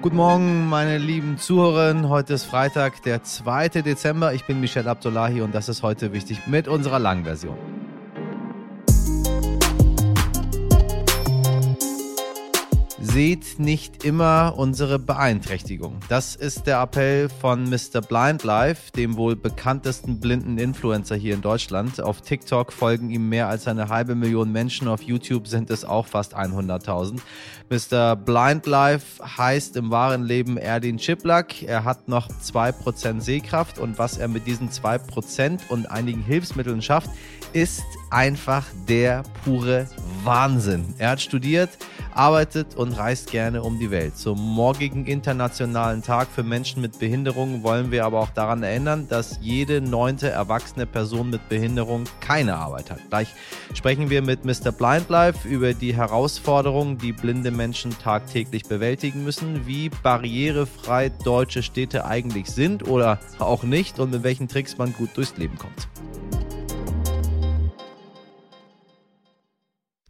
Guten Morgen, meine lieben Zuhörerinnen. Heute ist Freitag, der 2. Dezember. Ich bin Michel Abdullahi und das ist heute wichtig mit unserer langen Version. Seht nicht immer unsere Beeinträchtigung. Das ist der Appell von Mr. Blind Life, dem wohl bekanntesten blinden Influencer hier in Deutschland. Auf TikTok folgen ihm mehr als eine halbe Million Menschen, auf YouTube sind es auch fast 100.000. Mr. Blind Life heißt im wahren Leben Erdin Chiplak. Er hat noch 2% Sehkraft und was er mit diesen 2% und einigen Hilfsmitteln schafft, ist einfach der pure Wahnsinn. Er hat studiert, arbeitet und reist gerne um die Welt. Zum morgigen Internationalen Tag für Menschen mit Behinderung wollen wir aber auch daran erinnern, dass jede neunte erwachsene Person mit Behinderung keine Arbeit hat. Gleich sprechen wir mit Mr. Blind Life über die Herausforderungen, die blinde Menschen tagtäglich bewältigen müssen, wie barrierefrei deutsche Städte eigentlich sind oder auch nicht und mit welchen Tricks man gut durchs Leben kommt.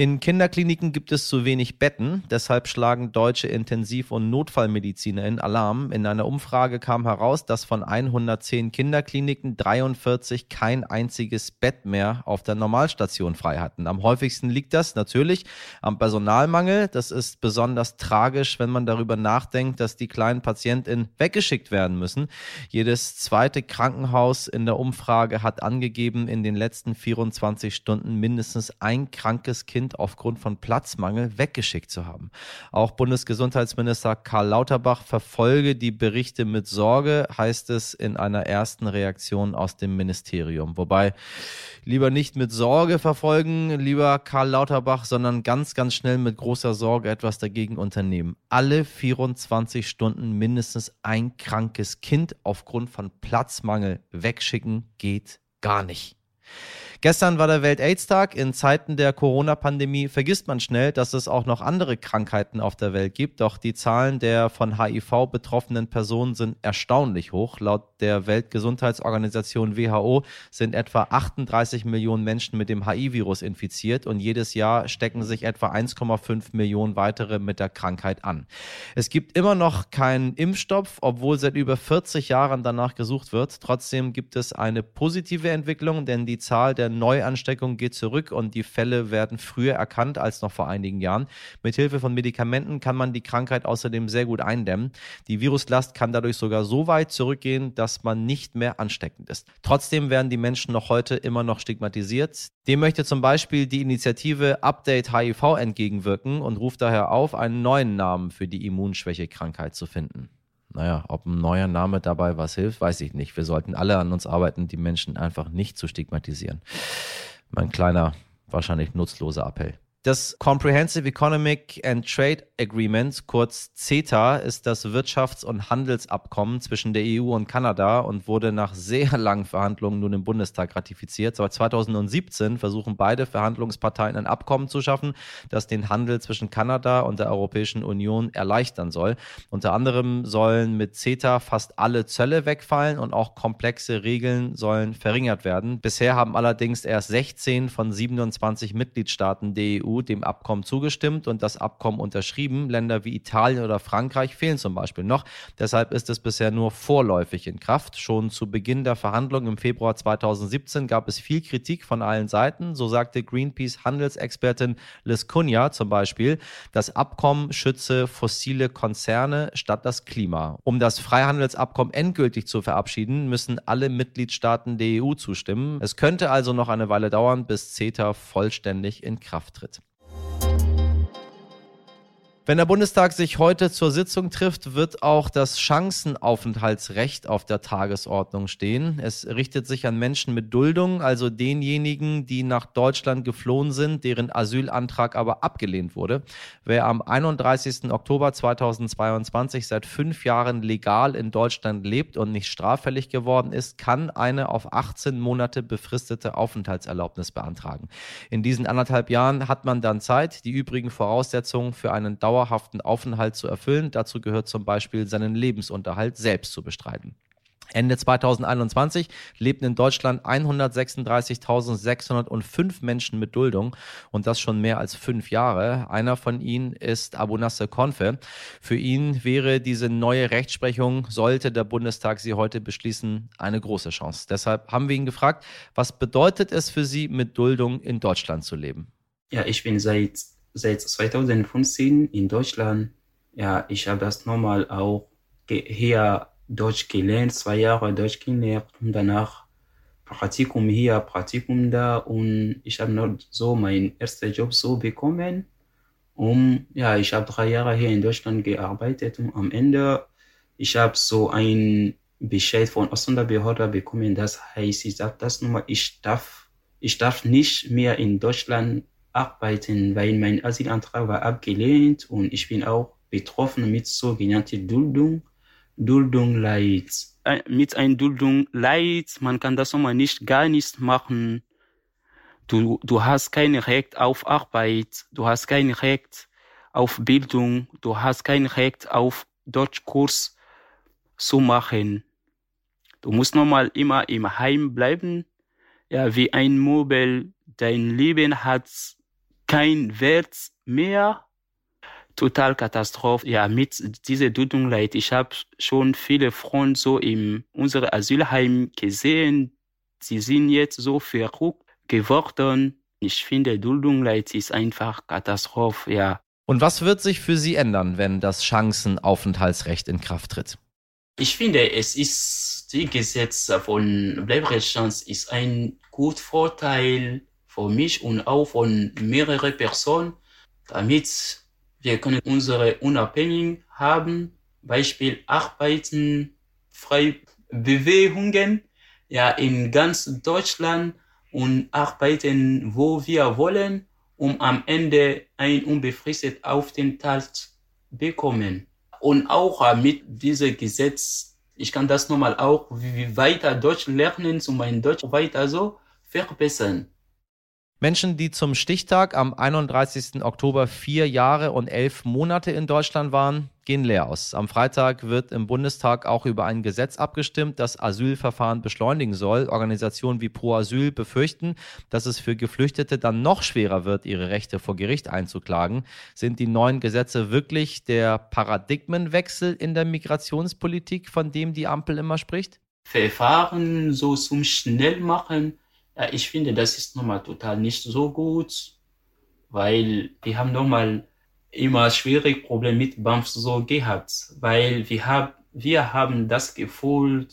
In Kinderkliniken gibt es zu wenig Betten, deshalb schlagen deutsche Intensiv- und Notfallmediziner in Alarm. In einer Umfrage kam heraus, dass von 110 Kinderkliniken 43 kein einziges Bett mehr auf der Normalstation frei hatten. Am häufigsten liegt das natürlich am Personalmangel. Das ist besonders tragisch, wenn man darüber nachdenkt, dass die kleinen PatientInnen weggeschickt werden müssen. Jedes zweite Krankenhaus in der Umfrage hat angegeben, in den letzten 24 Stunden mindestens ein krankes Kind Kind aufgrund von Platzmangel weggeschickt zu haben. Auch Bundesgesundheitsminister Karl Lauterbach verfolge die Berichte mit Sorge, heißt es in einer ersten Reaktion aus dem Ministerium. Wobei lieber nicht mit Sorge verfolgen, lieber Karl Lauterbach, sondern ganz, ganz schnell mit großer Sorge etwas dagegen unternehmen. Alle 24 Stunden mindestens ein krankes Kind aufgrund von Platzmangel wegschicken geht gar nicht. Gestern war der Welt-AIDS-Tag. In Zeiten der Corona-Pandemie vergisst man schnell, dass es auch noch andere Krankheiten auf der Welt gibt. Doch die Zahlen der von HIV betroffenen Personen sind erstaunlich hoch. Laut der Weltgesundheitsorganisation WHO sind etwa 38 Millionen Menschen mit dem HIV-Virus infiziert und jedes Jahr stecken sich etwa 1,5 Millionen weitere mit der Krankheit an. Es gibt immer noch keinen Impfstoff, obwohl seit über 40 Jahren danach gesucht wird. Trotzdem gibt es eine positive Entwicklung, denn die Zahl der Neuansteckung geht zurück und die Fälle werden früher erkannt als noch vor einigen Jahren. Mithilfe von Medikamenten kann man die Krankheit außerdem sehr gut eindämmen. Die Viruslast kann dadurch sogar so weit zurückgehen, dass man nicht mehr ansteckend ist. Trotzdem werden die Menschen noch heute immer noch stigmatisiert. Dem möchte zum Beispiel die Initiative Update HIV entgegenwirken und ruft daher auf, einen neuen Namen für die Immunschwächekrankheit zu finden. Naja, ob ein neuer Name dabei was hilft, weiß ich nicht. Wir sollten alle an uns arbeiten, die Menschen einfach nicht zu stigmatisieren. Mein kleiner, wahrscheinlich nutzloser Appell. Das Comprehensive Economic and Trade Agreement, kurz CETA, ist das Wirtschafts- und Handelsabkommen zwischen der EU und Kanada und wurde nach sehr langen Verhandlungen nun im Bundestag ratifiziert. Seit 2017 versuchen beide Verhandlungsparteien ein Abkommen zu schaffen, das den Handel zwischen Kanada und der Europäischen Union erleichtern soll. Unter anderem sollen mit CETA fast alle Zölle wegfallen und auch komplexe Regeln sollen verringert werden. Bisher haben allerdings erst 16 von 27 Mitgliedstaaten der EU EU dem Abkommen zugestimmt und das Abkommen unterschrieben. Länder wie Italien oder Frankreich fehlen zum Beispiel noch. Deshalb ist es bisher nur vorläufig in Kraft. Schon zu Beginn der Verhandlungen im Februar 2017 gab es viel Kritik von allen Seiten. So sagte Greenpeace-Handelsexpertin Liz Cunha zum Beispiel, das Abkommen schütze fossile Konzerne statt das Klima. Um das Freihandelsabkommen endgültig zu verabschieden, müssen alle Mitgliedstaaten der EU zustimmen. Es könnte also noch eine Weile dauern, bis CETA vollständig in Kraft tritt. Wenn der Bundestag sich heute zur Sitzung trifft, wird auch das Chancenaufenthaltsrecht auf der Tagesordnung stehen. Es richtet sich an Menschen mit Duldung, also denjenigen, die nach Deutschland geflohen sind, deren Asylantrag aber abgelehnt wurde. Wer am 31. Oktober 2022 seit fünf Jahren legal in Deutschland lebt und nicht straffällig geworden ist, kann eine auf 18 Monate befristete Aufenthaltserlaubnis beantragen. In diesen anderthalb Jahren hat man dann Zeit, die übrigen Voraussetzungen für einen Dauer dauerhaften Aufenthalt zu erfüllen. Dazu gehört zum Beispiel seinen Lebensunterhalt selbst zu bestreiten. Ende 2021 lebten in Deutschland 136.605 Menschen mit Duldung und das schon mehr als fünf Jahre. Einer von ihnen ist Abu Nasser Konfe. Für ihn wäre diese neue Rechtsprechung, sollte der Bundestag sie heute beschließen, eine große Chance. Deshalb haben wir ihn gefragt, was bedeutet es für Sie, mit Duldung in Deutschland zu leben? Ja, ich bin seit, seit 2015 in Deutschland. Ja, ich habe das normal auch hier Deutsch gelernt, zwei Jahre Deutsch gelernt und danach Praktikum hier, Praktikum da und ich habe noch so meinen ersten Job so bekommen. Und ja, ich habe drei Jahre hier in Deutschland gearbeitet und am Ende, ich habe so ein Bescheid von Ausländerbehörde bekommen, das heißt, ich sage das nochmal, ich darf, ich darf nicht mehr in Deutschland arbeiten, weil mein Asylantrag war abgelehnt und ich bin auch betroffen mit sogenannter Duldung. Duldung leid. Äh, mit einer Duldung leid, man kann das nochmal nicht gar nicht machen. Du, du hast kein Recht auf Arbeit, du hast kein Recht auf Bildung, du hast kein Recht auf Deutschkurs zu machen. Du musst nochmal immer im Heim bleiben, ja, wie ein Mobile. Dein Leben hat kein Wert mehr total Katastrophe. Ja, mit dieser Dudung leid. Ich habe schon viele Freunde so in unserem Asylheim gesehen. Sie sind jetzt so verrückt geworden. Ich finde, Duldung leid ist einfach Katastrophe, ja. Und was wird sich für Sie ändern, wenn das Chancenaufenthaltsrecht in Kraft tritt? Ich finde, es ist, die Gesetz von Bleibrechtschance ist ein gut Vorteil für mich und auch von mehreren Personen, damit wir können unsere Unabhängigkeit haben, Beispiel Arbeiten, freie Bewegungen, ja, in ganz Deutschland und arbeiten, wo wir wollen, um am Ende ein unbefristet Aufenthalt bekommen. Und auch mit diesem Gesetz, ich kann das nochmal auch wie weiter Deutsch lernen, zu meinem Deutsch weiter so verbessern. Menschen, die zum Stichtag am 31. Oktober vier Jahre und elf Monate in Deutschland waren, gehen leer aus. Am Freitag wird im Bundestag auch über ein Gesetz abgestimmt, das Asylverfahren beschleunigen soll. Organisationen wie Pro Asyl befürchten, dass es für Geflüchtete dann noch schwerer wird, ihre Rechte vor Gericht einzuklagen. Sind die neuen Gesetze wirklich der Paradigmenwechsel in der Migrationspolitik, von dem die Ampel immer spricht? Verfahren so zum Schnellmachen ich finde, das ist nochmal total nicht so gut, weil wir haben nochmal immer schwierig Probleme mit BAMF so gehabt, weil wir haben, wir haben das Gefühl,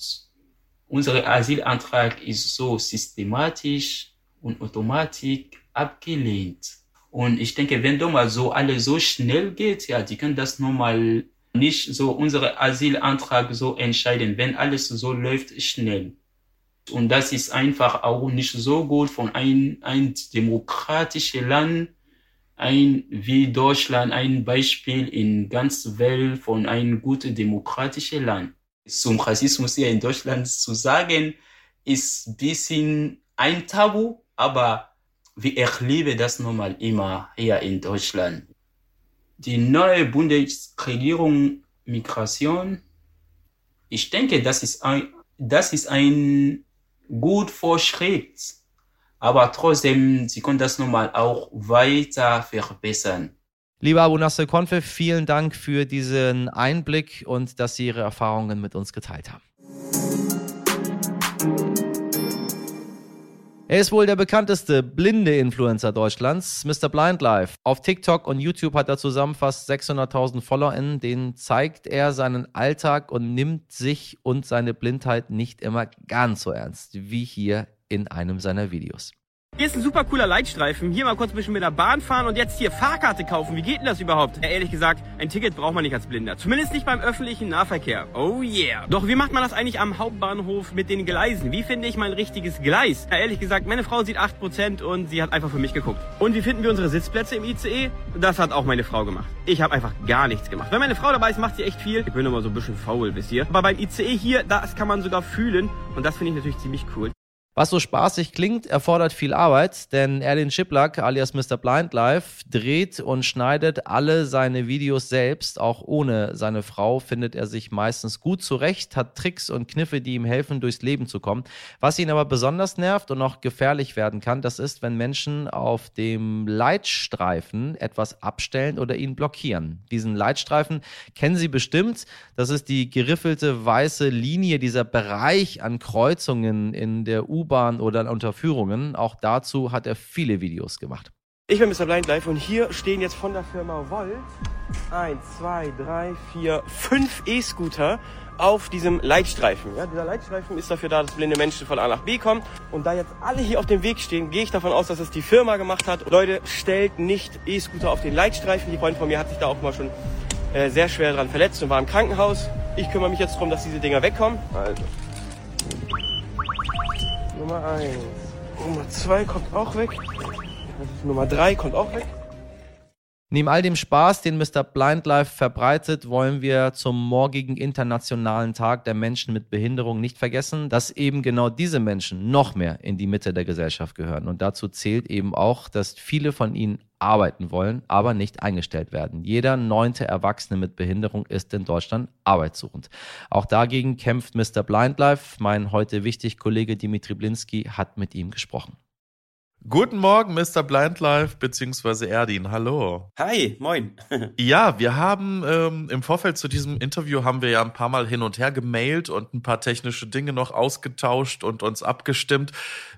unser Asylantrag ist so systematisch und automatisch abgelehnt. Und ich denke, wenn doch mal so alles so schnell geht, ja, die können das nochmal nicht so unsere Asylantrag so entscheiden, wenn alles so läuft schnell. Und das ist einfach auch nicht so gut von ein, ein demokratischen Land, ein wie Deutschland, ein Beispiel in ganz Welt von einem guten demokratischen Land. Zum Rassismus hier in Deutschland zu sagen, ist ein bisschen ein Tabu, aber wir erleben das nochmal immer hier in Deutschland. Die neue Bundesregierung Migration, ich denke, das ist ein, das ist ein gut vorschreibt. Aber trotzdem, Sie können das nochmal auch weiter verbessern. Lieber Abu Nasser Konfe, vielen Dank für diesen Einblick und dass Sie Ihre Erfahrungen mit uns geteilt haben. Er ist wohl der bekannteste blinde Influencer Deutschlands, Mr. Blind Life. Auf TikTok und YouTube hat er zusammen fast 600.000 FollowerInnen. Denen zeigt er seinen Alltag und nimmt sich und seine Blindheit nicht immer ganz so ernst wie hier in einem seiner Videos. Hier ist ein super cooler Leitstreifen. Hier mal kurz ein bisschen mit der Bahn fahren und jetzt hier Fahrkarte kaufen. Wie geht denn das überhaupt? Ja, ehrlich gesagt, ein Ticket braucht man nicht als Blinder. Zumindest nicht beim öffentlichen Nahverkehr. Oh yeah. Doch wie macht man das eigentlich am Hauptbahnhof mit den Gleisen? Wie finde ich mein richtiges Gleis? Ja, ehrlich gesagt, meine Frau sieht 8% und sie hat einfach für mich geguckt. Und wie finden wir unsere Sitzplätze im ICE? Das hat auch meine Frau gemacht. Ich habe einfach gar nichts gemacht. Wenn meine Frau dabei ist, macht sie echt viel. Ich bin immer so ein bisschen faul, wisst ihr. Aber beim ICE hier, das kann man sogar fühlen und das finde ich natürlich ziemlich cool. Was so spaßig klingt, erfordert viel Arbeit, denn Erlin Schiplack alias Mr. Blind Life dreht und schneidet alle seine Videos selbst. Auch ohne seine Frau findet er sich meistens gut zurecht, hat Tricks und Kniffe, die ihm helfen, durchs Leben zu kommen. Was ihn aber besonders nervt und auch gefährlich werden kann, das ist, wenn Menschen auf dem Leitstreifen etwas abstellen oder ihn blockieren. Diesen Leitstreifen kennen Sie bestimmt. Das ist die geriffelte weiße Linie, dieser Bereich an Kreuzungen in der U U-Bahn oder an Unterführungen. Auch dazu hat er viele Videos gemacht. Ich bin Mr. Blind Life und hier stehen jetzt von der Firma Volt 1, 2, 3, 4, 5 E-Scooter auf diesem Leitstreifen. Ja, dieser Leitstreifen ist dafür da, dass blinde Menschen von A nach B kommen. Und da jetzt alle hier auf dem Weg stehen, gehe ich davon aus, dass es die Firma gemacht hat. Leute, stellt nicht E-Scooter auf den Leitstreifen. Die Freundin von mir hat sich da auch mal schon äh, sehr schwer dran verletzt und war im Krankenhaus. Ich kümmere mich jetzt darum, dass diese Dinger wegkommen. Also. Nummer 1. Nummer 2 kommt auch weg. Nummer 3 kommt auch weg. Neben all dem Spaß, den Mr. Blindlife verbreitet, wollen wir zum morgigen Internationalen Tag der Menschen mit Behinderung nicht vergessen, dass eben genau diese Menschen noch mehr in die Mitte der Gesellschaft gehören. Und dazu zählt eben auch, dass viele von ihnen arbeiten wollen, aber nicht eingestellt werden. Jeder neunte Erwachsene mit Behinderung ist in Deutschland arbeitssuchend. Auch dagegen kämpft Mr. Blindlife. Mein heute wichtig Kollege Dimitri Blinski hat mit ihm gesprochen. Guten Morgen, Mr. Blindlife bzw. Erdin. Hallo. Hi, moin. ja, wir haben ähm, im Vorfeld zu diesem Interview haben wir ja ein paar Mal hin und her gemailt und ein paar technische Dinge noch ausgetauscht und uns abgestimmt.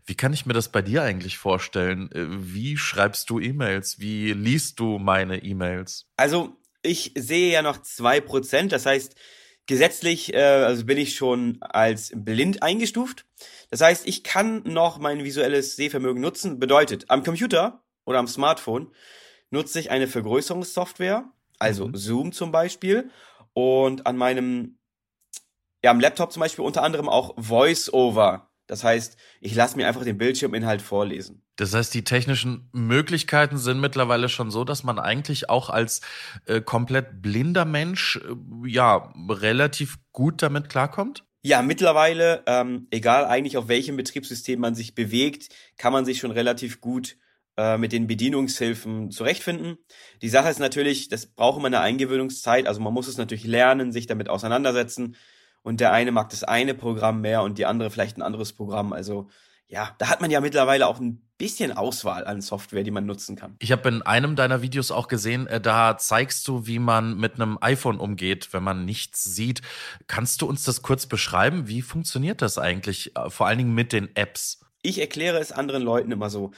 Wie kann ich mir das bei dir eigentlich vorstellen? Äh, wie schreibst du E-Mails? Wie liest du meine E-Mails? Also, ich sehe ja noch zwei Prozent. Das heißt, gesetzlich äh, also bin ich schon als blind eingestuft. Das heißt, ich kann noch mein visuelles Sehvermögen nutzen. Bedeutet, am Computer oder am Smartphone nutze ich eine Vergrößerungssoftware, also mhm. Zoom zum Beispiel, und an meinem, ja, am Laptop zum Beispiel unter anderem auch VoiceOver. Das heißt, ich lasse mir einfach den Bildschirminhalt vorlesen. Das heißt, die technischen Möglichkeiten sind mittlerweile schon so, dass man eigentlich auch als äh, komplett blinder Mensch äh, ja relativ gut damit klarkommt? Ja, mittlerweile, ähm, egal eigentlich auf welchem Betriebssystem man sich bewegt, kann man sich schon relativ gut äh, mit den Bedienungshilfen zurechtfinden. Die Sache ist natürlich, das braucht immer eine Eingewöhnungszeit, also man muss es natürlich lernen, sich damit auseinandersetzen und der eine mag das eine Programm mehr und die andere vielleicht ein anderes Programm. Also ja, da hat man ja mittlerweile auch ein bisschen Auswahl an Software, die man nutzen kann. Ich habe in einem deiner Videos auch gesehen, äh, da zeigst du, wie man mit einem iPhone umgeht, wenn man nichts sieht. Kannst du uns das kurz beschreiben? Wie funktioniert das eigentlich, äh, vor allen Dingen mit den Apps? Ich erkläre es anderen Leuten immer so.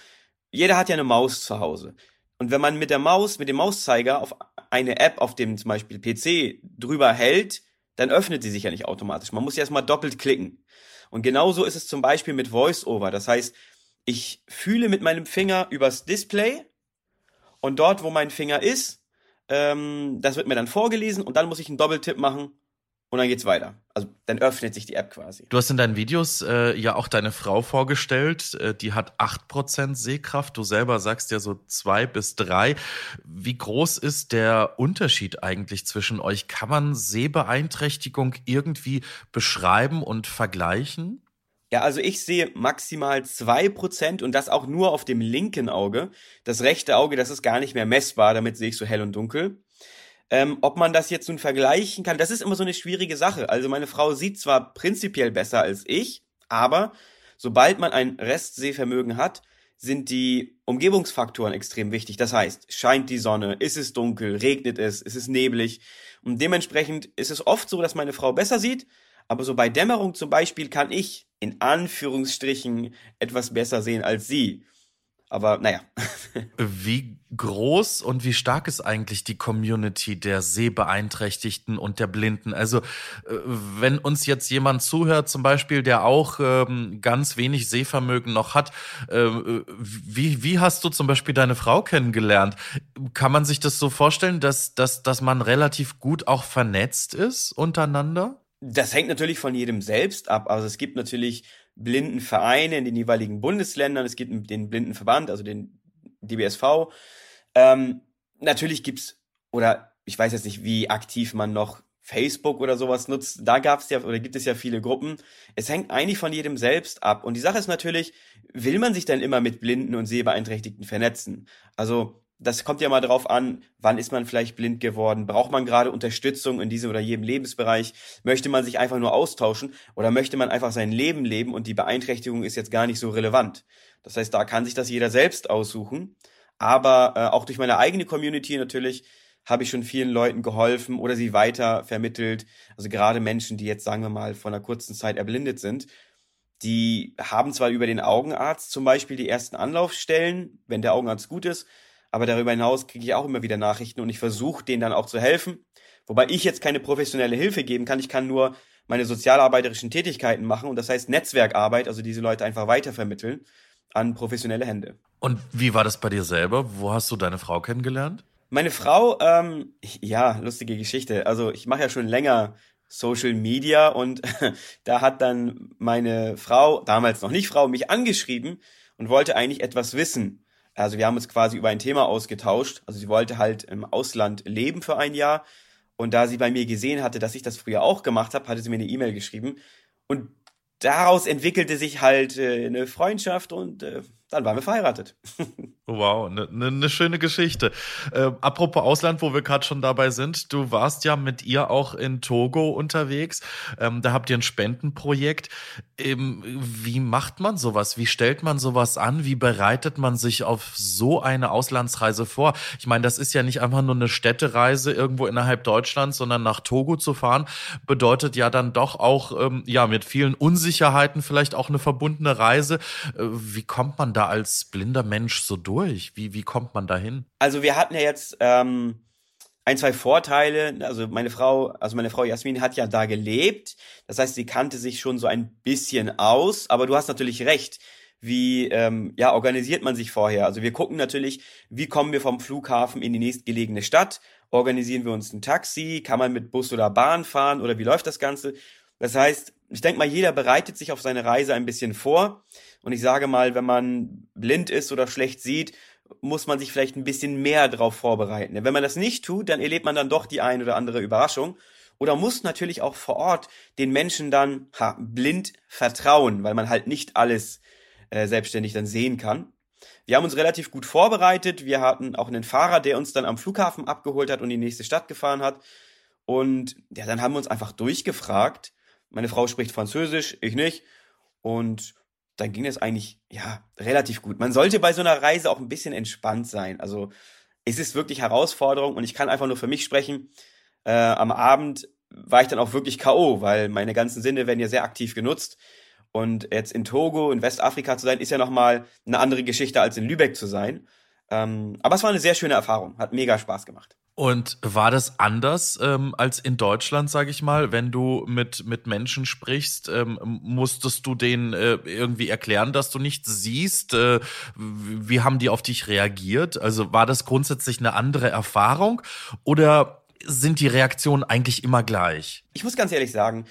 Jeder hat ja eine Maus zu Hause. Und wenn man mit der Maus, mit dem Mauszeiger auf eine App auf dem zum Beispiel PC drüber hält, dann öffnet sie sich ja nicht automatisch. Man muss ja erstmal doppelt klicken. Und genauso ist es zum Beispiel mit VoiceOver. Das heißt, ich fühle mit meinem Finger übers Display und dort, wo mein Finger ist, ähm, das wird mir dann vorgelesen und dann muss ich einen Doppeltipp machen und dann geht's weiter. Also dann öffnet sich die App quasi. Du hast in deinen Videos äh, ja auch deine Frau vorgestellt. Äh, die hat acht Prozent Sehkraft. Du selber sagst ja so zwei bis drei. Wie groß ist der Unterschied eigentlich zwischen euch? Kann man Sehbeeinträchtigung irgendwie beschreiben und vergleichen? Ja, also ich sehe maximal zwei Prozent und das auch nur auf dem linken Auge. Das rechte Auge, das ist gar nicht mehr messbar, damit sehe ich so hell und dunkel. Ähm, ob man das jetzt nun vergleichen kann, das ist immer so eine schwierige Sache. Also meine Frau sieht zwar prinzipiell besser als ich, aber sobald man ein Restsehvermögen hat, sind die Umgebungsfaktoren extrem wichtig. Das heißt, scheint die Sonne, ist es dunkel, regnet es, ist es neblig. Und dementsprechend ist es oft so, dass meine Frau besser sieht, aber so bei Dämmerung zum Beispiel kann ich in Anführungsstrichen etwas besser sehen als sie. Aber naja. wie groß und wie stark ist eigentlich die Community der Sehbeeinträchtigten und der Blinden? Also, äh, wenn uns jetzt jemand zuhört, zum Beispiel, der auch ähm, ganz wenig Sehvermögen noch hat, äh, wie, wie hast du zum Beispiel deine Frau kennengelernt? Kann man sich das so vorstellen, dass, dass, dass man relativ gut auch vernetzt ist untereinander? Das hängt natürlich von jedem selbst ab. Also es gibt natürlich Blindenvereine in den jeweiligen Bundesländern. Es gibt den Blindenverband, also den DBSV. Ähm, natürlich gibt's oder ich weiß jetzt nicht, wie aktiv man noch Facebook oder sowas nutzt, da gab es ja oder gibt es ja viele Gruppen. Es hängt eigentlich von jedem selbst ab. Und die Sache ist natürlich, will man sich dann immer mit Blinden und Sehbeeinträchtigten vernetzen? Also das kommt ja mal drauf an, wann ist man vielleicht blind geworden? Braucht man gerade Unterstützung in diesem oder jedem Lebensbereich? Möchte man sich einfach nur austauschen oder möchte man einfach sein Leben leben und die Beeinträchtigung ist jetzt gar nicht so relevant? Das heißt, da kann sich das jeder selbst aussuchen. Aber äh, auch durch meine eigene Community natürlich habe ich schon vielen Leuten geholfen oder sie weiter vermittelt. Also gerade Menschen, die jetzt, sagen wir mal, von einer kurzen Zeit erblindet sind, die haben zwar über den Augenarzt zum Beispiel die ersten Anlaufstellen, wenn der Augenarzt gut ist, aber darüber hinaus kriege ich auch immer wieder Nachrichten und ich versuche denen dann auch zu helfen. Wobei ich jetzt keine professionelle Hilfe geben kann. Ich kann nur meine sozialarbeiterischen Tätigkeiten machen und das heißt Netzwerkarbeit, also diese Leute einfach weitervermitteln an professionelle Hände. Und wie war das bei dir selber? Wo hast du deine Frau kennengelernt? Meine Frau, ähm, ja, lustige Geschichte. Also ich mache ja schon länger Social Media und da hat dann meine Frau, damals noch nicht Frau, mich angeschrieben und wollte eigentlich etwas wissen. Also wir haben uns quasi über ein Thema ausgetauscht. Also sie wollte halt im Ausland leben für ein Jahr. Und da sie bei mir gesehen hatte, dass ich das früher auch gemacht habe, hatte sie mir eine E-Mail geschrieben. Und daraus entwickelte sich halt äh, eine Freundschaft und äh, dann waren wir verheiratet. wow, eine ne, ne schöne Geschichte. Äh, apropos Ausland, wo wir gerade schon dabei sind, du warst ja mit ihr auch in Togo unterwegs. Ähm, da habt ihr ein Spendenprojekt. Ähm, wie macht man sowas? Wie stellt man sowas an? Wie bereitet man sich auf so eine Auslandsreise vor? Ich meine, das ist ja nicht einfach nur eine Städtereise irgendwo innerhalb Deutschlands, sondern nach Togo zu fahren, bedeutet ja dann doch auch ähm, ja mit vielen Unsicherheiten vielleicht auch eine verbundene Reise. Äh, wie kommt man da da als blinder Mensch so durch? Wie, wie kommt man da hin? Also wir hatten ja jetzt ähm, ein, zwei Vorteile. Also meine Frau, also meine Frau Jasmin hat ja da gelebt. Das heißt, sie kannte sich schon so ein bisschen aus. Aber du hast natürlich recht. Wie ähm, ja, organisiert man sich vorher? Also wir gucken natürlich, wie kommen wir vom Flughafen in die nächstgelegene Stadt? Organisieren wir uns ein Taxi? Kann man mit Bus oder Bahn fahren? Oder wie läuft das Ganze? Das heißt, ich denke mal, jeder bereitet sich auf seine Reise ein bisschen vor. Und ich sage mal, wenn man blind ist oder schlecht sieht, muss man sich vielleicht ein bisschen mehr darauf vorbereiten. wenn man das nicht tut, dann erlebt man dann doch die ein oder andere Überraschung. Oder muss natürlich auch vor Ort den Menschen dann ha, blind vertrauen, weil man halt nicht alles äh, selbstständig dann sehen kann. Wir haben uns relativ gut vorbereitet. Wir hatten auch einen Fahrer, der uns dann am Flughafen abgeholt hat und in die nächste Stadt gefahren hat. Und ja, dann haben wir uns einfach durchgefragt. Meine Frau spricht Französisch, ich nicht. Und dann ging es eigentlich, ja, relativ gut. Man sollte bei so einer Reise auch ein bisschen entspannt sein. Also es ist wirklich Herausforderung und ich kann einfach nur für mich sprechen. Äh, am Abend war ich dann auch wirklich K.O., weil meine ganzen Sinne werden ja sehr aktiv genutzt. Und jetzt in Togo, in Westafrika zu sein, ist ja nochmal eine andere Geschichte als in Lübeck zu sein. Ähm, aber es war eine sehr schöne Erfahrung, hat mega Spaß gemacht. Und war das anders ähm, als in Deutschland, sage ich mal, wenn du mit mit Menschen sprichst, ähm, musstest du denen äh, irgendwie erklären, dass du nichts siehst? Äh, wie haben die auf dich reagiert? Also war das grundsätzlich eine andere Erfahrung oder sind die Reaktionen eigentlich immer gleich? Ich muss ganz ehrlich sagen,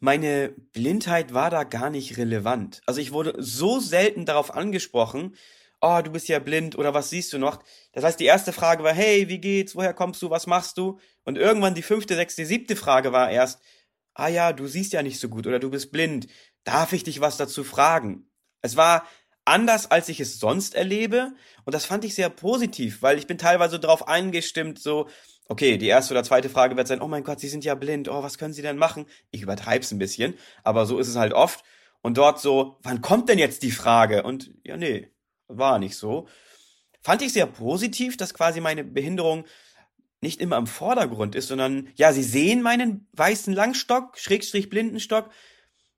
meine Blindheit war da gar nicht relevant. Also ich wurde so selten darauf angesprochen, oh, du bist ja blind oder was siehst du noch? Das heißt, die erste Frage war, hey, wie geht's, woher kommst du, was machst du? Und irgendwann die fünfte, sechste, siebte Frage war erst, ah ja, du siehst ja nicht so gut oder du bist blind. Darf ich dich was dazu fragen? Es war anders, als ich es sonst erlebe und das fand ich sehr positiv, weil ich bin teilweise darauf eingestimmt, so, okay, die erste oder zweite Frage wird sein, oh mein Gott, Sie sind ja blind, oh, was können Sie denn machen? Ich übertreib's ein bisschen, aber so ist es halt oft. Und dort so, wann kommt denn jetzt die Frage? Und ja, nee, war nicht so. Fand ich sehr positiv, dass quasi meine Behinderung nicht immer im Vordergrund ist, sondern ja, sie sehen meinen weißen Langstock, Schrägstrich Blindenstock,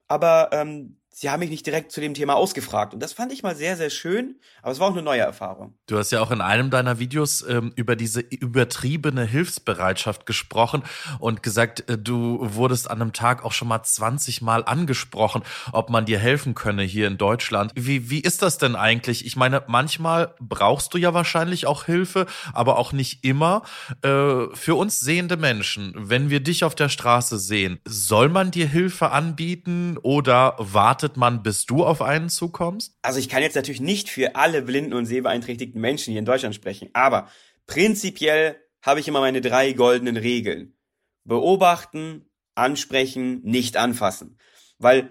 aber ähm, sie haben mich nicht direkt zu dem Thema ausgefragt. Und das fand ich mal sehr, sehr schön, aber es war auch eine neue Erfahrung. Du hast ja auch in einem deiner Videos ähm, über diese übertriebene Hilfsbereitschaft gesprochen und gesagt, äh, du wurdest an einem Tag auch schon mal 20 Mal angesprochen, ob man dir helfen könne hier in Deutschland. Wie, wie ist das denn eigentlich? Ich meine, manchmal brauchst du ja wahrscheinlich auch Hilfe, aber auch nicht immer. Äh, für uns sehende Menschen, wenn wir dich auf der Straße sehen, soll man dir Hilfe anbieten oder wartet wartet man, bis du auf einen zukommst? Also ich kann jetzt natürlich nicht für alle blinden und sehbeeinträchtigten Menschen hier in Deutschland sprechen, aber prinzipiell habe ich immer meine drei goldenen Regeln. beobachten, ansprechen, nicht anfassen. Weil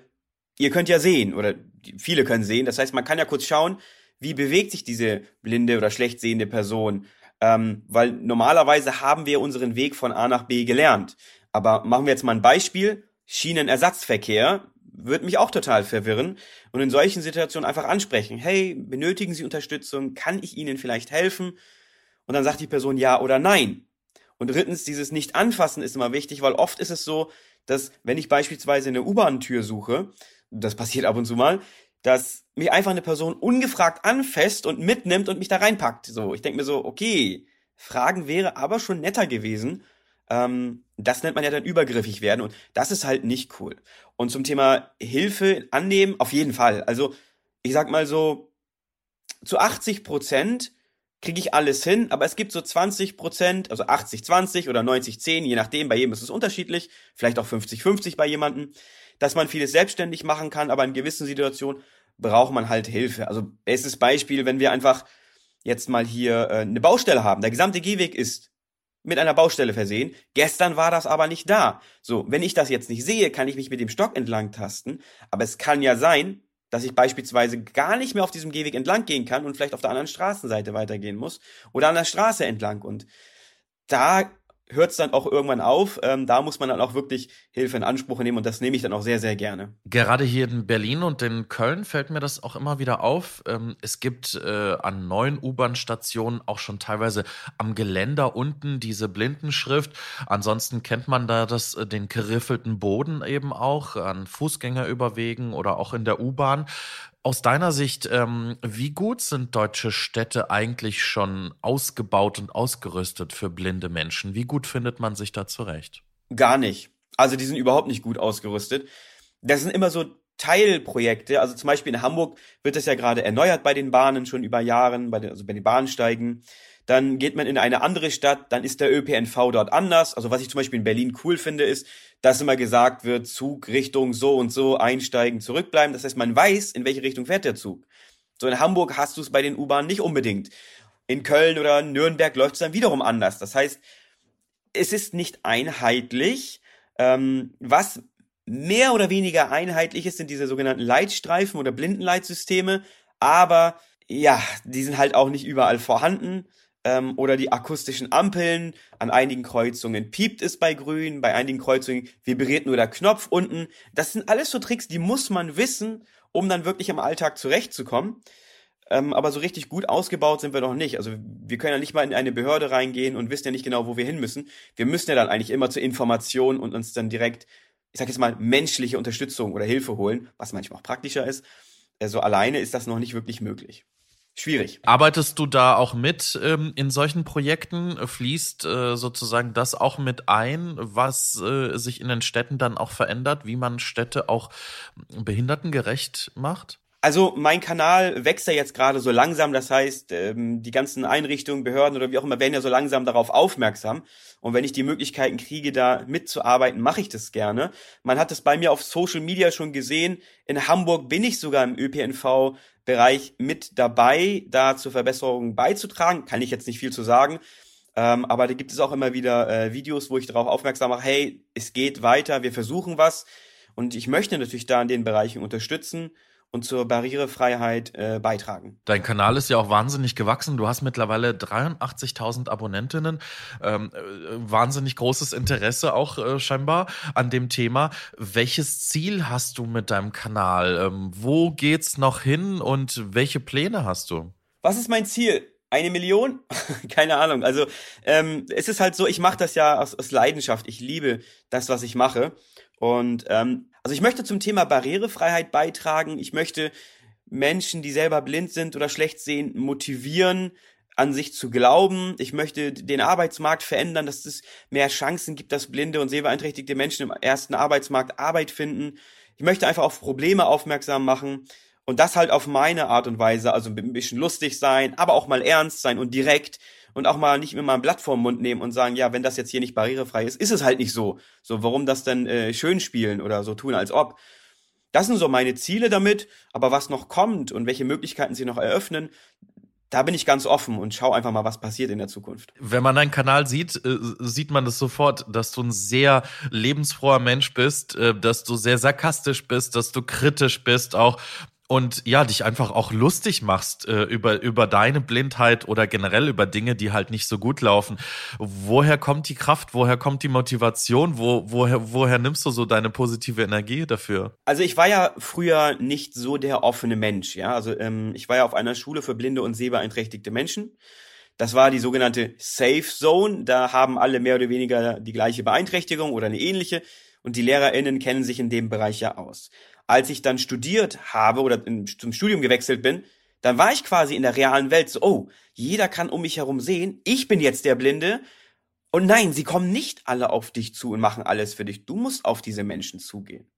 ihr könnt ja sehen, oder viele können sehen, das heißt, man kann ja kurz schauen, wie bewegt sich diese blinde oder schlecht sehende Person. Ähm, weil normalerweise haben wir unseren Weg von A nach B gelernt. Aber machen wir jetzt mal ein Beispiel. Schienenersatzverkehr wird mich auch total verwirren. Und in solchen Situationen einfach ansprechen. Hey, benötigen Sie Unterstützung? Kann ich Ihnen vielleicht helfen? Und dann sagt die Person ja oder nein. Und drittens, dieses Nicht-Anfassen ist immer wichtig, weil oft ist es so, dass wenn ich beispielsweise eine U-Bahn-Tür suche, das passiert ab und zu mal, dass mich einfach eine Person ungefragt anfasst und mitnimmt und mich da reinpackt. So, ich denke mir so, okay, Fragen wäre aber schon netter gewesen. Ähm, das nennt man ja dann übergriffig werden und das ist halt nicht cool. Und zum Thema Hilfe annehmen, auf jeden Fall. Also ich sag mal so, zu 80 Prozent kriege ich alles hin, aber es gibt so 20 Prozent, also 80, 20 oder 90, 10, je nachdem, bei jedem ist es unterschiedlich, vielleicht auch 50, 50 bei jemandem, dass man vieles selbstständig machen kann, aber in gewissen Situationen braucht man halt Hilfe. Also bestes Beispiel, wenn wir einfach jetzt mal hier äh, eine Baustelle haben, der gesamte Gehweg ist mit einer Baustelle versehen. Gestern war das aber nicht da. So, wenn ich das jetzt nicht sehe, kann ich mich mit dem Stock entlang tasten. Aber es kann ja sein, dass ich beispielsweise gar nicht mehr auf diesem Gehweg entlang gehen kann und vielleicht auf der anderen Straßenseite weitergehen muss oder an der Straße entlang. Und da hört es dann auch irgendwann auf. Ähm, da muss man dann auch wirklich Hilfe in Anspruch nehmen und das nehme ich dann auch sehr, sehr gerne. Gerade hier in Berlin und in Köln fällt mir das auch immer wieder auf. Ähm, es gibt äh, an neuen U-Bahn-Stationen auch schon teilweise am Geländer unten diese Blindenschrift. Ansonsten kennt man da das, äh, den geriffelten Boden eben auch an Fußgängerüberwegen oder auch in der U-Bahn. Aus deiner Sicht, ähm, wie gut sind deutsche Städte eigentlich schon ausgebaut und ausgerüstet für blinde Menschen? Wie gut findet man sich da zurecht? Gar nicht. Also die sind überhaupt nicht gut ausgerüstet. Das sind immer so Teilprojekte. Also zum Beispiel in Hamburg wird das ja gerade erneuert bei den Bahnen schon über Jahren, bei den, also bei den Bahnsteigen. Dann geht man in eine andere Stadt, dann ist der ÖPNV dort anders. Also was ich zum Beispiel in Berlin cool finde, ist, dass immer gesagt wird, Zug Richtung so und so, einsteigen, zurückbleiben. Das heißt, man weiß, in welche Richtung fährt der Zug. So in Hamburg hast du es bei den U-Bahnen nicht unbedingt. In Köln oder Nürnberg läuft es dann wiederum anders. Das heißt, es ist nicht einheitlich. Ähm, was mehr oder weniger einheitlich ist, sind diese sogenannten Leitstreifen oder Blindenleitsysteme. Aber ja, die sind halt auch nicht überall vorhanden ähm, oder die akustischen Ampeln. An einigen Kreuzungen piept es bei grün, bei einigen Kreuzungen vibriert nur der Knopf unten. Das sind alles so Tricks, die muss man wissen, um dann wirklich im Alltag zurechtzukommen. Ähm, aber so richtig gut ausgebaut sind wir noch nicht. Also wir können ja nicht mal in eine Behörde reingehen und wissen ja nicht genau, wo wir hin müssen. Wir müssen ja dann eigentlich immer zur Information und uns dann direkt, ich sag jetzt mal, menschliche Unterstützung oder Hilfe holen, was manchmal auch praktischer ist. Also alleine ist das noch nicht wirklich möglich schwierig. Arbeitest du da auch mit ähm, in solchen Projekten? Fließt äh, sozusagen das auch mit ein, was äh, sich in den Städten dann auch verändert, wie man Städte auch behindertengerecht macht? Also mein Kanal wächst ja jetzt gerade so langsam, das heißt, ähm, die ganzen Einrichtungen, Behörden oder wie auch immer werden ja so langsam darauf aufmerksam. Und wenn ich die Möglichkeiten kriege, da mitzuarbeiten, mache ich das gerne. Man hat es bei mir auf Social Media schon gesehen. In Hamburg bin ich sogar im ÖPNV-Bereich mit dabei, da zur Verbesserung beizutragen. Kann ich jetzt nicht viel zu sagen. Ähm, aber da gibt es auch immer wieder äh, Videos, wo ich darauf aufmerksam mache, hey, es geht weiter, wir versuchen was. Und ich möchte natürlich da in den Bereichen unterstützen und zur Barrierefreiheit äh, beitragen. Dein Kanal ist ja auch wahnsinnig gewachsen. Du hast mittlerweile 83.000 Abonnentinnen. Ähm, äh, wahnsinnig großes Interesse auch äh, scheinbar an dem Thema. Welches Ziel hast du mit deinem Kanal? Ähm, wo geht's noch hin und welche Pläne hast du? Was ist mein Ziel? Eine Million? Keine Ahnung. Also ähm, es ist halt so, ich mache das ja aus, aus Leidenschaft. Ich liebe das, was ich mache. Und ähm, also ich möchte zum Thema Barrierefreiheit beitragen. Ich möchte Menschen, die selber blind sind oder schlecht sehen, motivieren, an sich zu glauben. Ich möchte den Arbeitsmarkt verändern, dass es mehr Chancen gibt, dass blinde und sehbeeinträchtigte Menschen im ersten Arbeitsmarkt Arbeit finden. Ich möchte einfach auf Probleme aufmerksam machen und das halt auf meine Art und Weise, also ein bisschen lustig sein, aber auch mal ernst sein und direkt und auch mal nicht immer ein Blatt vorm Mund nehmen und sagen, ja, wenn das jetzt hier nicht barrierefrei ist, ist es halt nicht so. So, warum das denn äh, schön spielen oder so tun, als ob. Das sind so meine Ziele damit, aber was noch kommt und welche Möglichkeiten sie noch eröffnen, da bin ich ganz offen und schau einfach mal, was passiert in der Zukunft. Wenn man deinen Kanal sieht, äh, sieht man das sofort, dass du ein sehr lebensfroher Mensch bist, äh, dass du sehr sarkastisch bist, dass du kritisch bist, auch und ja, dich einfach auch lustig machst äh, über, über deine Blindheit oder generell über Dinge, die halt nicht so gut laufen. Woher kommt die Kraft? Woher kommt die Motivation? Wo, woher, woher nimmst du so deine positive Energie dafür? Also ich war ja früher nicht so der offene Mensch, ja. Also ähm, ich war ja auf einer Schule für blinde und sehbeeinträchtigte Menschen. Das war die sogenannte Safe Zone. Da haben alle mehr oder weniger die gleiche Beeinträchtigung oder eine ähnliche. Und die LehrerInnen kennen sich in dem Bereich ja aus als ich dann studiert habe oder in, zum Studium gewechselt bin, dann war ich quasi in der realen Welt so, oh, jeder kann um mich herum sehen, ich bin jetzt der Blinde. Und nein, sie kommen nicht alle auf dich zu und machen alles für dich. Du musst auf diese Menschen zugehen.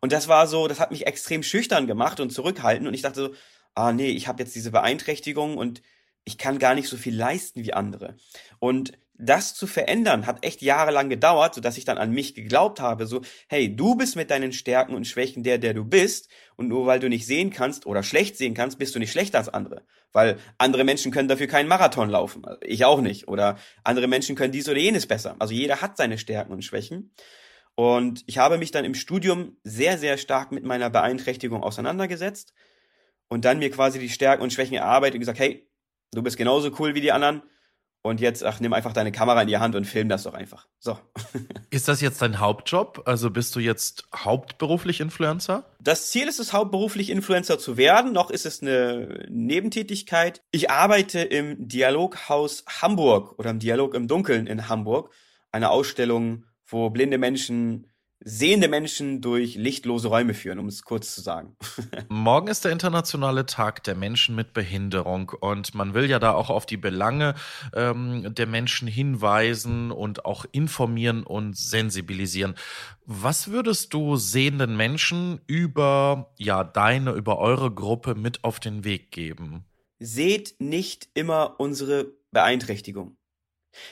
Und das war so, das hat mich extrem schüchtern gemacht und zurückhalten. Und ich dachte so, ah nee, ich habe jetzt diese Beeinträchtigung und ich kann gar nicht so viel leisten wie andere. Und das zu verändern hat echt jahrelang gedauert, so dass ich dann an mich geglaubt habe, so, hey, du bist mit deinen Stärken und Schwächen der, der du bist, und nur weil du nicht sehen kannst oder schlecht sehen kannst, bist du nicht schlechter als andere. Weil andere Menschen können dafür keinen Marathon laufen, also ich auch nicht. Oder andere Menschen können dies oder jenes besser. Also jeder hat seine Stärken und Schwächen. Und ich habe mich dann im Studium sehr, sehr stark mit meiner Beeinträchtigung auseinandergesetzt und dann mir quasi die Stärken und Schwächen erarbeitet und gesagt, hey, du bist genauso cool wie die anderen und jetzt, ach, nimm einfach deine Kamera in die Hand und film das doch einfach. So. Ist das jetzt dein Hauptjob? Also bist du jetzt hauptberuflich Influencer? Das Ziel ist es, hauptberuflich Influencer zu werden. Noch ist es eine Nebentätigkeit. Ich arbeite im Dialoghaus Hamburg oder im Dialog im Dunkeln in Hamburg. Eine Ausstellung, wo blinde Menschen sehende Menschen durch lichtlose Räume führen, um es kurz zu sagen. Morgen ist der internationale Tag der Menschen mit Behinderung und man will ja da auch auf die Belange ähm, der Menschen hinweisen und auch informieren und sensibilisieren. Was würdest du sehenden Menschen über ja deine, über eure Gruppe mit auf den Weg geben? Seht nicht immer unsere Beeinträchtigung.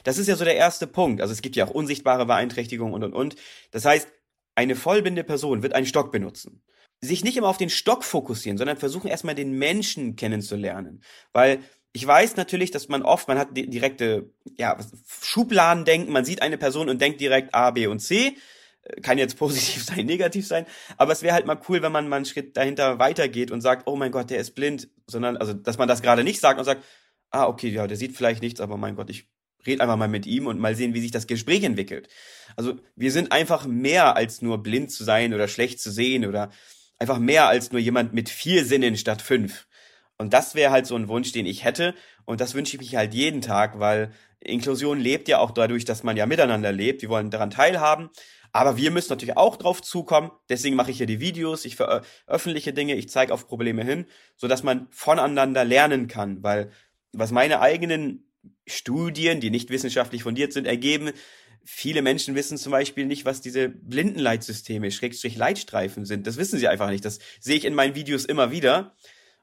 Das ist ja so der erste Punkt. Also es gibt ja auch unsichtbare Beeinträchtigungen und und und. Das heißt, eine vollbinde Person wird einen Stock benutzen. Sich nicht immer auf den Stock fokussieren, sondern versuchen erstmal den Menschen kennenzulernen. Weil ich weiß natürlich, dass man oft, man hat direkte ja, Schubladen denken, man sieht eine Person und denkt direkt A, B und C. Äh, kann jetzt positiv sein, negativ sein, aber es wäre halt mal cool, wenn man mal einen Schritt dahinter weitergeht und sagt, oh mein Gott, der ist blind, sondern, also, dass man das gerade nicht sagt und sagt, ah, okay, ja, der sieht vielleicht nichts, aber mein Gott, ich red einfach mal mit ihm und mal sehen, wie sich das Gespräch entwickelt. Also wir sind einfach mehr als nur blind zu sein oder schlecht zu sehen oder einfach mehr als nur jemand mit vier Sinnen statt fünf. Und das wäre halt so ein Wunsch, den ich hätte. Und das wünsche ich mich halt jeden Tag, weil Inklusion lebt ja auch dadurch, dass man ja miteinander lebt. Wir wollen daran teilhaben. Aber wir müssen natürlich auch drauf zukommen. Deswegen mache ich hier die Videos, ich veröffentliche Dinge, ich zeige auf Probleme hin, so dass man voneinander lernen kann. Weil was meine eigenen Studien, die nicht wissenschaftlich fundiert sind, ergeben, viele Menschen wissen zum Beispiel nicht, was diese Blindenleitsysteme, Schrägstrich Leitstreifen sind. Das wissen sie einfach nicht. Das sehe ich in meinen Videos immer wieder.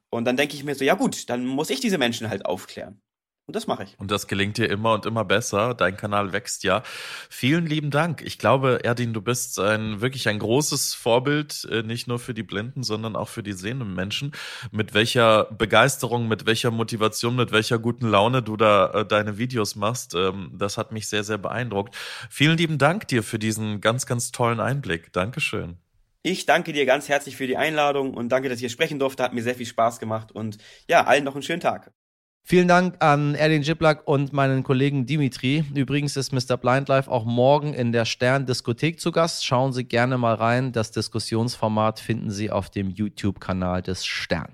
Und dann denke ich mir so, ja gut, dann muss ich diese Menschen halt aufklären. Und das mache ich. Und das gelingt dir immer und immer besser. Dein Kanal wächst ja. Vielen lieben Dank. Ich glaube, Erdin, du bist ein wirklich ein großes Vorbild, äh, nicht nur für die Blinden, sondern auch für die sehenden Menschen. Mit welcher Begeisterung, mit welcher Motivation, mit welcher guten Laune du da äh, deine Videos machst, ähm, das hat mich sehr, sehr beeindruckt. Vielen lieben Dank dir für diesen ganz, ganz tollen Einblick. Dankeschön. Ich danke dir ganz herzlich für die Einladung und danke, dass ich hier sprechen durfte. Hat mir sehr viel Spaß gemacht und ja, allen noch einen schönen Tag. Vielen Dank an Erdin Jiplak und meinen Kollegen Dimitri. Übrigens ist Mr. Blind Life auch morgen in der Stern Diskothek zu Gast. Schauen Sie gerne mal rein. Das Diskussionsformat finden Sie auf dem YouTube-Kanal des Stern.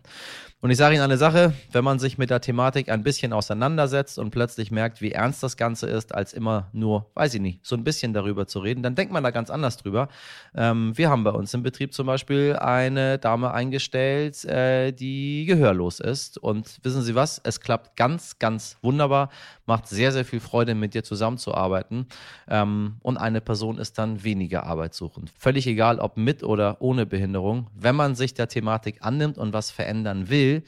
Und ich sage Ihnen eine Sache, wenn man sich mit der Thematik ein bisschen auseinandersetzt und plötzlich merkt, wie ernst das Ganze ist, als immer nur, weiß ich nicht, so ein bisschen darüber zu reden, dann denkt man da ganz anders drüber. Ähm, wir haben bei uns im Betrieb zum Beispiel eine Dame eingestellt, äh, die gehörlos ist. Und wissen Sie was? Es klappt ganz, ganz wunderbar, macht sehr, sehr viel Freude, mit dir zusammenzuarbeiten. Ähm, und eine Person ist dann weniger arbeitssuchend. Völlig egal, ob mit oder ohne Behinderung. Wenn man sich der Thematik annimmt und was verändern will, will,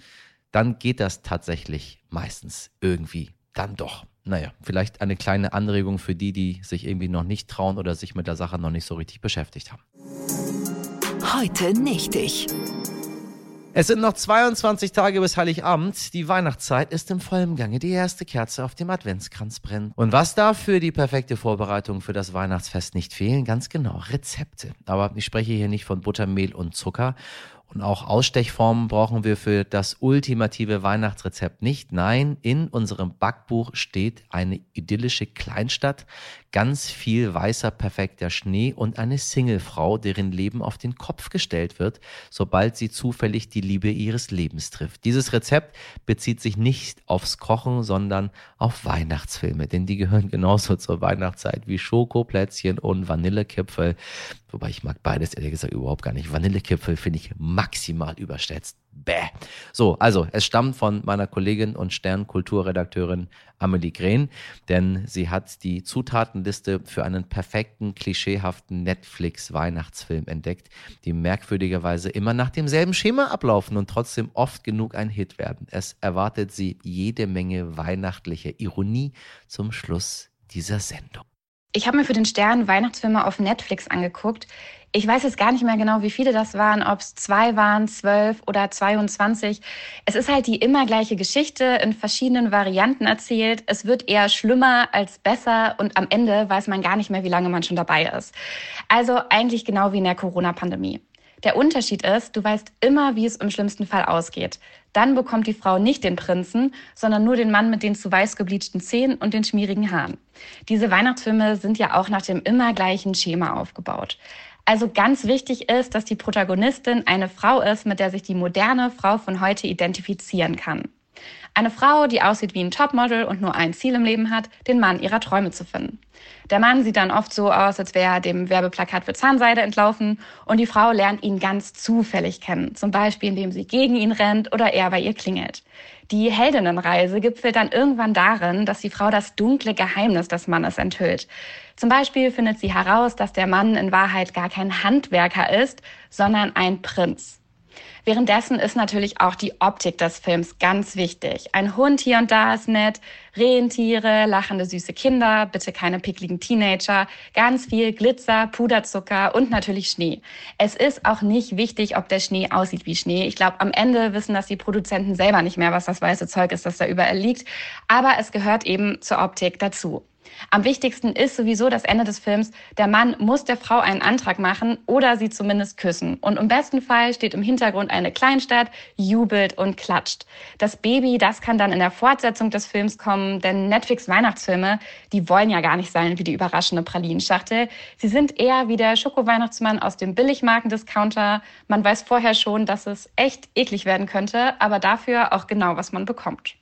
dann geht das tatsächlich meistens irgendwie dann doch. Naja, vielleicht eine kleine Anregung für die, die sich irgendwie noch nicht trauen oder sich mit der Sache noch nicht so richtig beschäftigt haben. Heute nicht ich. Es sind noch 22 Tage bis Heiligabend. Die Weihnachtszeit ist im vollen Gange. Die erste Kerze auf dem Adventskranz brennt. Und was darf für die perfekte Vorbereitung für das Weihnachtsfest nicht fehlen? Ganz genau, Rezepte. Aber ich spreche hier nicht von Buttermehl und Zucker und auch Ausstechformen brauchen wir für das ultimative Weihnachtsrezept nicht. Nein, in unserem Backbuch steht eine idyllische Kleinstadt, ganz viel weißer, perfekter Schnee und eine Singlefrau, deren Leben auf den Kopf gestellt wird, sobald sie zufällig die Liebe ihres Lebens trifft. Dieses Rezept bezieht sich nicht aufs Kochen, sondern auf Weihnachtsfilme, denn die gehören genauso zur Weihnachtszeit wie Schokoplätzchen und Vanillekipfel. Wobei ich mag beides ehrlich gesagt überhaupt gar nicht. Vanillekipfel finde ich maximal überschätzt. Bäh. So, also es stammt von meiner Kollegin und Sternkulturredakteurin Amelie Green, denn sie hat die Zutatenliste für einen perfekten, klischeehaften Netflix-Weihnachtsfilm entdeckt, die merkwürdigerweise immer nach demselben Schema ablaufen und trotzdem oft genug ein Hit werden. Es erwartet sie jede Menge weihnachtliche Ironie zum Schluss dieser Sendung. Ich habe mir für den Stern Weihnachtsfilme auf Netflix angeguckt. Ich weiß jetzt gar nicht mehr genau, wie viele das waren, ob es zwei waren, zwölf oder 22. Es ist halt die immer gleiche Geschichte in verschiedenen Varianten erzählt. Es wird eher schlimmer als besser und am Ende weiß man gar nicht mehr, wie lange man schon dabei ist. Also eigentlich genau wie in der Corona-Pandemie. Der Unterschied ist, du weißt immer, wie es im schlimmsten Fall ausgeht. Dann bekommt die Frau nicht den Prinzen, sondern nur den Mann mit den zu weiß gebleachten Zähnen und den schmierigen Haaren. Diese Weihnachtsfilme sind ja auch nach dem immer gleichen Schema aufgebaut. Also ganz wichtig ist, dass die Protagonistin eine Frau ist, mit der sich die moderne Frau von heute identifizieren kann. Eine Frau, die aussieht wie ein Topmodel und nur ein Ziel im Leben hat, den Mann ihrer Träume zu finden. Der Mann sieht dann oft so aus, als wäre er dem Werbeplakat für Zahnseide entlaufen und die Frau lernt ihn ganz zufällig kennen, zum Beispiel indem sie gegen ihn rennt oder er bei ihr klingelt. Die Heldinnenreise gipfelt dann irgendwann darin, dass die Frau das dunkle Geheimnis des Mannes enthüllt. Zum Beispiel findet sie heraus, dass der Mann in Wahrheit gar kein Handwerker ist, sondern ein Prinz. Währenddessen ist natürlich auch die Optik des Films ganz wichtig. Ein Hund hier und da ist nett, Rentiere, lachende süße Kinder, bitte keine pickligen Teenager, ganz viel Glitzer, Puderzucker und natürlich Schnee. Es ist auch nicht wichtig, ob der Schnee aussieht wie Schnee. Ich glaube, am Ende wissen das die Produzenten selber nicht mehr, was das weiße Zeug ist, das da überall liegt. Aber es gehört eben zur Optik dazu. Am wichtigsten ist sowieso das Ende des Films. Der Mann muss der Frau einen Antrag machen oder sie zumindest küssen. Und im besten Fall steht im Hintergrund eine Kleinstadt, jubelt und klatscht. Das Baby, das kann dann in der Fortsetzung des Films kommen, denn Netflix Weihnachtsfilme, die wollen ja gar nicht sein wie die überraschende Pralinschachtel. Sie sind eher wie der Schoko-Weihnachtsmann aus dem Billigmarkendiscounter. Man weiß vorher schon, dass es echt eklig werden könnte, aber dafür auch genau, was man bekommt.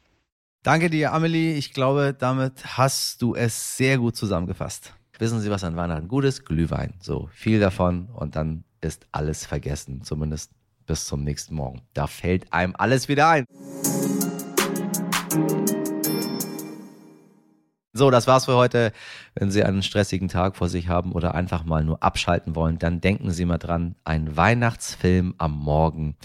Danke dir, Amelie. Ich glaube, damit hast du es sehr gut zusammengefasst. Wissen Sie, was an Weihnachten gut ist? Glühwein. So viel davon und dann ist alles vergessen. Zumindest bis zum nächsten Morgen. Da fällt einem alles wieder ein. So, das war's für heute. Wenn Sie einen stressigen Tag vor sich haben oder einfach mal nur abschalten wollen, dann denken Sie mal dran, ein Weihnachtsfilm am Morgen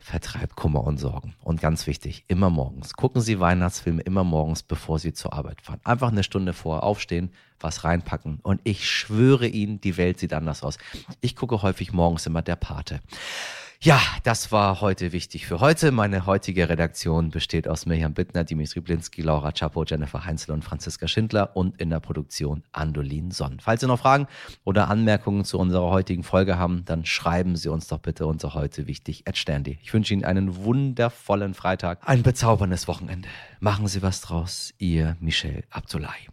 vertreibt Kummer und Sorgen. Und ganz wichtig, immer morgens. Gucken Sie Weihnachtsfilme immer morgens, bevor Sie zur Arbeit fahren. Einfach eine Stunde vorher aufstehen, was reinpacken. Und ich schwöre Ihnen, die Welt sieht anders aus. Ich gucke häufig morgens immer der Pate. Ja, das war heute wichtig für heute. Meine heutige Redaktion besteht aus Mirjam Bittner, Dimitri Blinski, Laura Czapo, Jennifer Heinzel und Franziska Schindler und in der Produktion Andolin Sonn. Falls Sie noch Fragen oder Anmerkungen zu unserer heutigen Folge haben, dann schreiben Sie uns doch bitte unser heute wichtig at Sterndi. Ich wünsche Ihnen einen wundervollen Freitag, ein bezauberndes Wochenende. Machen Sie was draus, Ihr Michel Abdullahi.